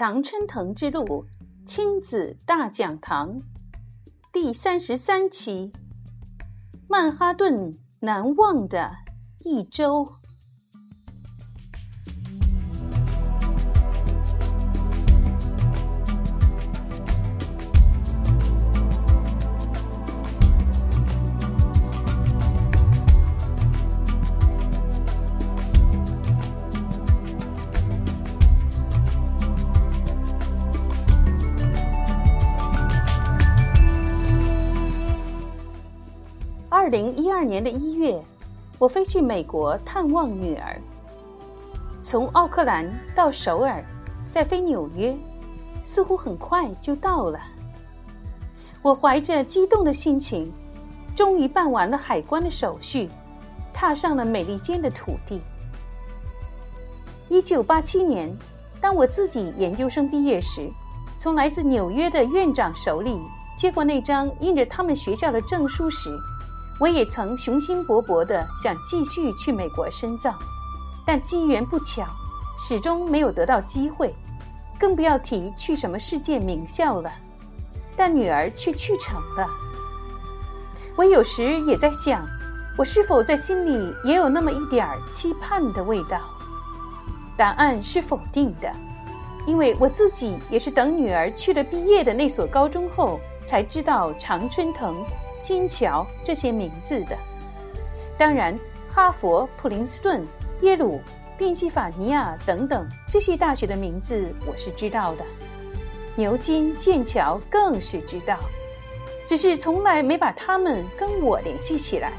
常春藤之路亲子大讲堂第三十三期：曼哈顿难忘的一周。二零一二年的一月，我飞去美国探望女儿。从奥克兰到首尔，再飞纽约，似乎很快就到了。我怀着激动的心情，终于办完了海关的手续，踏上了美利坚的土地。一九八七年，当我自己研究生毕业时，从来自纽约的院长手里接过那张印着他们学校的证书时，我也曾雄心勃勃地想继续去美国深造，但机缘不巧，始终没有得到机会，更不要提去什么世界名校了。但女儿却去成了。我有时也在想，我是否在心里也有那么一点儿期盼的味道？答案是否定的，因为我自己也是等女儿去了毕业的那所高中后，才知道常春藤。金桥这些名字的，当然，哈佛、普林斯顿、耶鲁、宾夕法尼亚等等这些大学的名字我是知道的，牛津、剑桥更是知道，只是从来没把他们跟我联系起来，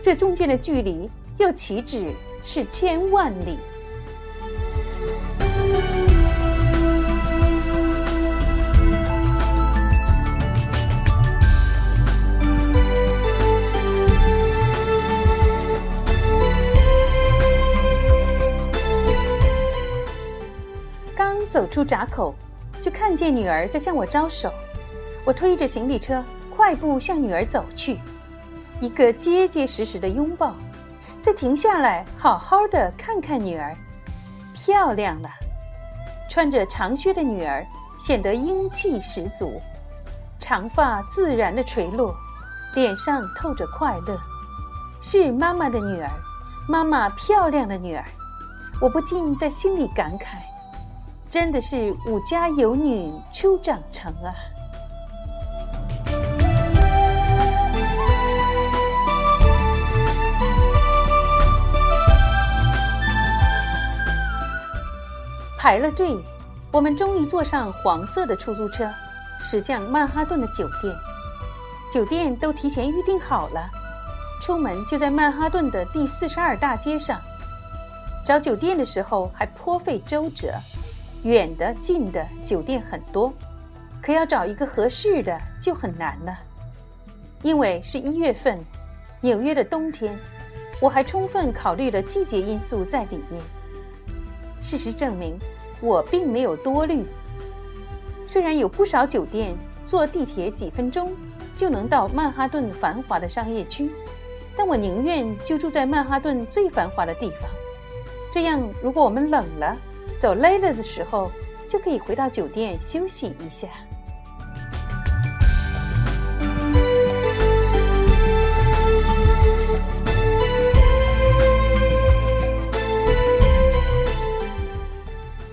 这中间的距离又岂止是千万里？出闸口，就看见女儿在向我招手。我推着行李车，快步向女儿走去，一个结结实实的拥抱，再停下来，好好的看看女儿，漂亮了。穿着长靴的女儿显得英气十足，长发自然的垂落，脸上透着快乐。是妈妈的女儿，妈妈漂亮的女儿，我不禁在心里感慨。真的是五家有女初长成啊！排了队，我们终于坐上黄色的出租车，驶向曼哈顿的酒店。酒店都提前预定好了，出门就在曼哈顿的第四十二大街上。找酒店的时候还颇费周折。远的、近的酒店很多，可要找一个合适的就很难了。因为是一月份，纽约的冬天，我还充分考虑了季节因素在里面。事实证明，我并没有多虑。虽然有不少酒店坐地铁几分钟就能到曼哈顿繁华的商业区，但我宁愿就住在曼哈顿最繁华的地方。这样，如果我们冷了，走累了的时候，就可以回到酒店休息一下。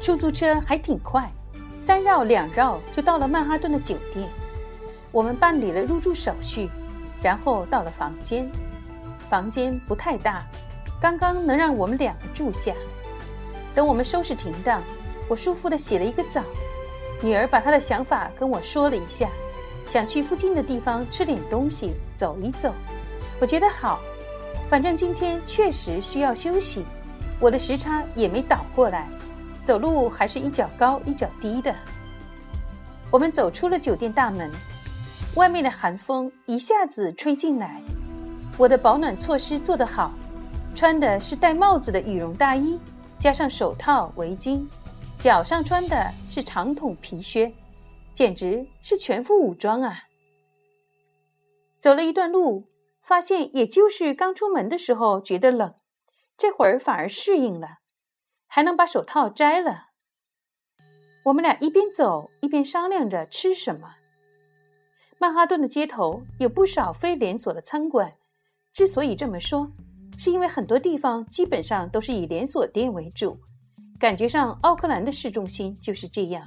出租车还挺快，三绕两绕就到了曼哈顿的酒店。我们办理了入住手续，然后到了房间。房间不太大，刚刚能让我们两个住下。等我们收拾停当，我舒服地洗了一个澡。女儿把她的想法跟我说了一下，想去附近的地方吃点东西，走一走。我觉得好，反正今天确实需要休息，我的时差也没倒过来，走路还是一脚高一脚低的。我们走出了酒店大门，外面的寒风一下子吹进来。我的保暖措施做得好，穿的是戴帽子的羽绒大衣。加上手套、围巾，脚上穿的是长筒皮靴，简直是全副武装啊！走了一段路，发现也就是刚出门的时候觉得冷，这会儿反而适应了，还能把手套摘了。我们俩一边走一边商量着吃什么。曼哈顿的街头有不少非连锁的餐馆，之所以这么说，是因为很多地方基本上都是以连锁店为主，感觉上奥克兰的市中心就是这样。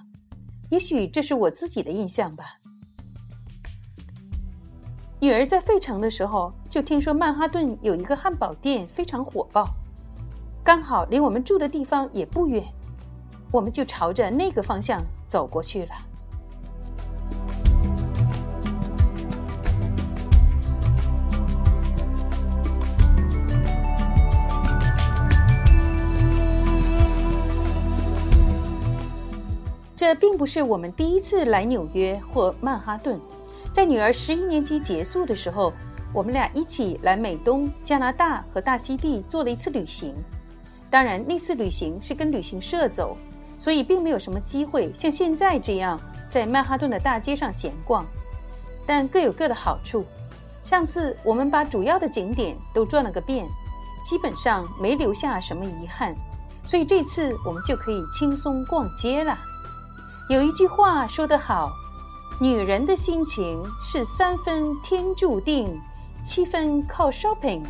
也许这是我自己的印象吧。女儿在费城的时候就听说曼哈顿有一个汉堡店非常火爆，刚好离我们住的地方也不远。我们就朝着那个方向走过去了。这并不是我们第一次来纽约或曼哈顿。在女儿十一年级结束的时候，我们俩一起来美东、加拿大和大溪地做了一次旅行。当然，那次旅行是跟旅行社走。所以并没有什么机会像现在这样在曼哈顿的大街上闲逛，但各有各的好处。上次我们把主要的景点都转了个遍，基本上没留下什么遗憾，所以这次我们就可以轻松逛街了。有一句话说得好：“女人的心情是三分天注定，七分靠 shopping。”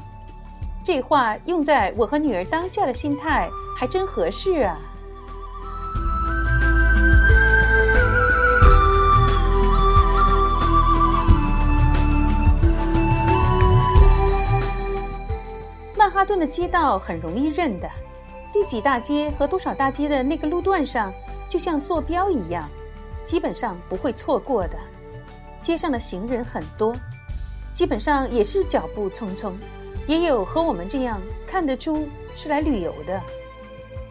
这话用在我和女儿当下的心态还真合适啊。曼哈顿的街道很容易认的，第几大街和多少大街的那个路段上，就像坐标一样，基本上不会错过的。街上的行人很多，基本上也是脚步匆匆，也有和我们这样看得出是来旅游的。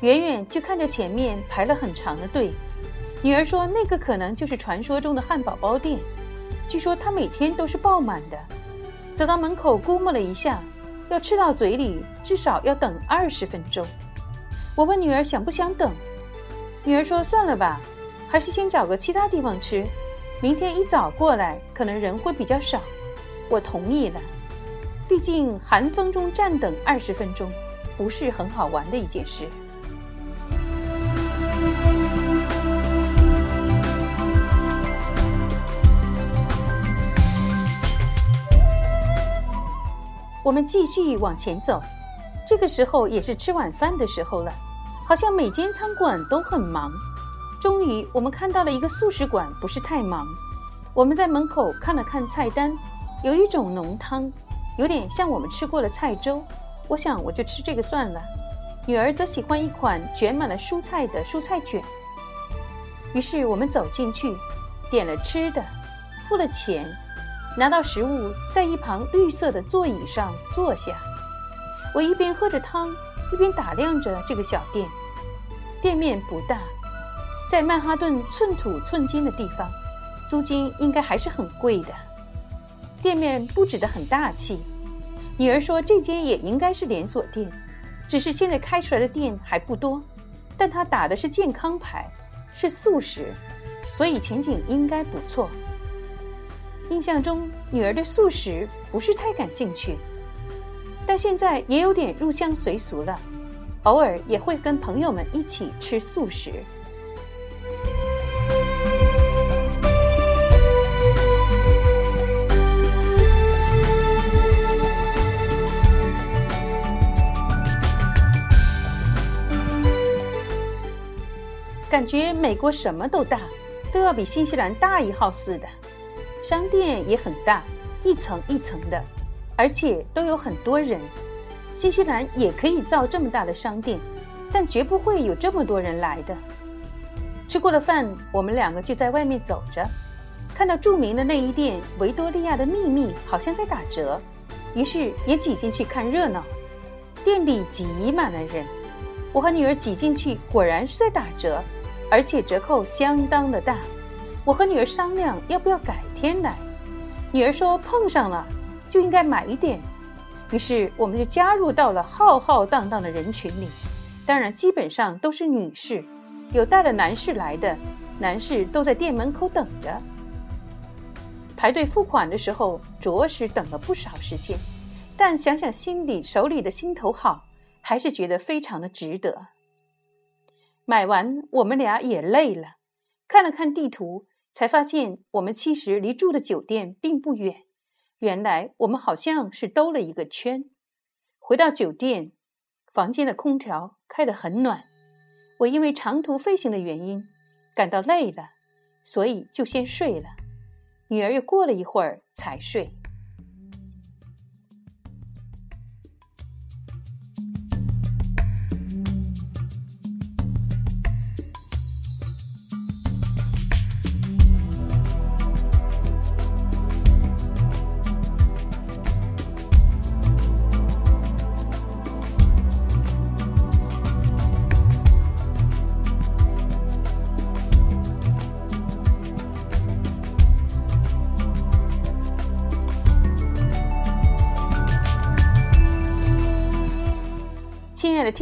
远远就看着前面排了很长的队，女儿说那个可能就是传说中的汉堡包店，据说它每天都是爆满的。走到门口估摸了一下。要吃到嘴里，至少要等二十分钟。我问女儿想不想等，女儿说算了吧，还是先找个其他地方吃。明天一早过来，可能人会比较少。我同意了，毕竟寒风中站等二十分钟，不是很好玩的一件事。我们继续往前走，这个时候也是吃晚饭的时候了，好像每间餐馆都很忙。终于，我们看到了一个素食馆，不是太忙。我们在门口看了看菜单，有一种浓汤，有点像我们吃过的菜粥。我想，我就吃这个算了。女儿则喜欢一款卷满了蔬菜的蔬菜卷。于是我们走进去，点了吃的，付了钱。拿到食物，在一旁绿色的座椅上坐下。我一边喝着汤，一边打量着这个小店。店面不大，在曼哈顿寸土寸金的地方，租金应该还是很贵的。店面布置得很大气。女儿说这间也应该是连锁店，只是现在开出来的店还不多。但他打的是健康牌，是素食，所以前景应该不错。印象中，女儿对素食不是太感兴趣，但现在也有点入乡随俗了，偶尔也会跟朋友们一起吃素食。感觉美国什么都大，都要比新西兰大一号似的。商店也很大，一层一层的，而且都有很多人。新西兰也可以造这么大的商店，但绝不会有这么多人来的。吃过了饭，我们两个就在外面走着，看到著名的内衣店“维多利亚的秘密”好像在打折，于是也挤进去看热闹。店里挤满了人，我和女儿挤进去，果然是在打折，而且折扣相当的大。我和女儿商量要不要改天来，女儿说碰上了就应该买一点，于是我们就加入到了浩浩荡荡的人群里。当然，基本上都是女士，有带了男士来的，男士都在店门口等着。排队付款的时候，着实等了不少时间，但想想心里手里的心头好，还是觉得非常的值得。买完，我们俩也累了。看了看地图，才发现我们其实离住的酒店并不远。原来我们好像是兜了一个圈。回到酒店，房间的空调开得很暖。我因为长途飞行的原因感到累了，所以就先睡了。女儿又过了一会儿才睡。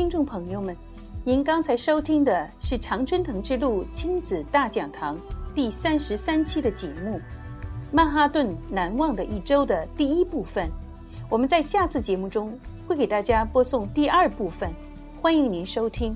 听众朋友们，您刚才收听的是《常春藤之路亲子大讲堂》第三十三期的节目《曼哈顿难忘的一周》的第一部分。我们在下次节目中会给大家播送第二部分，欢迎您收听。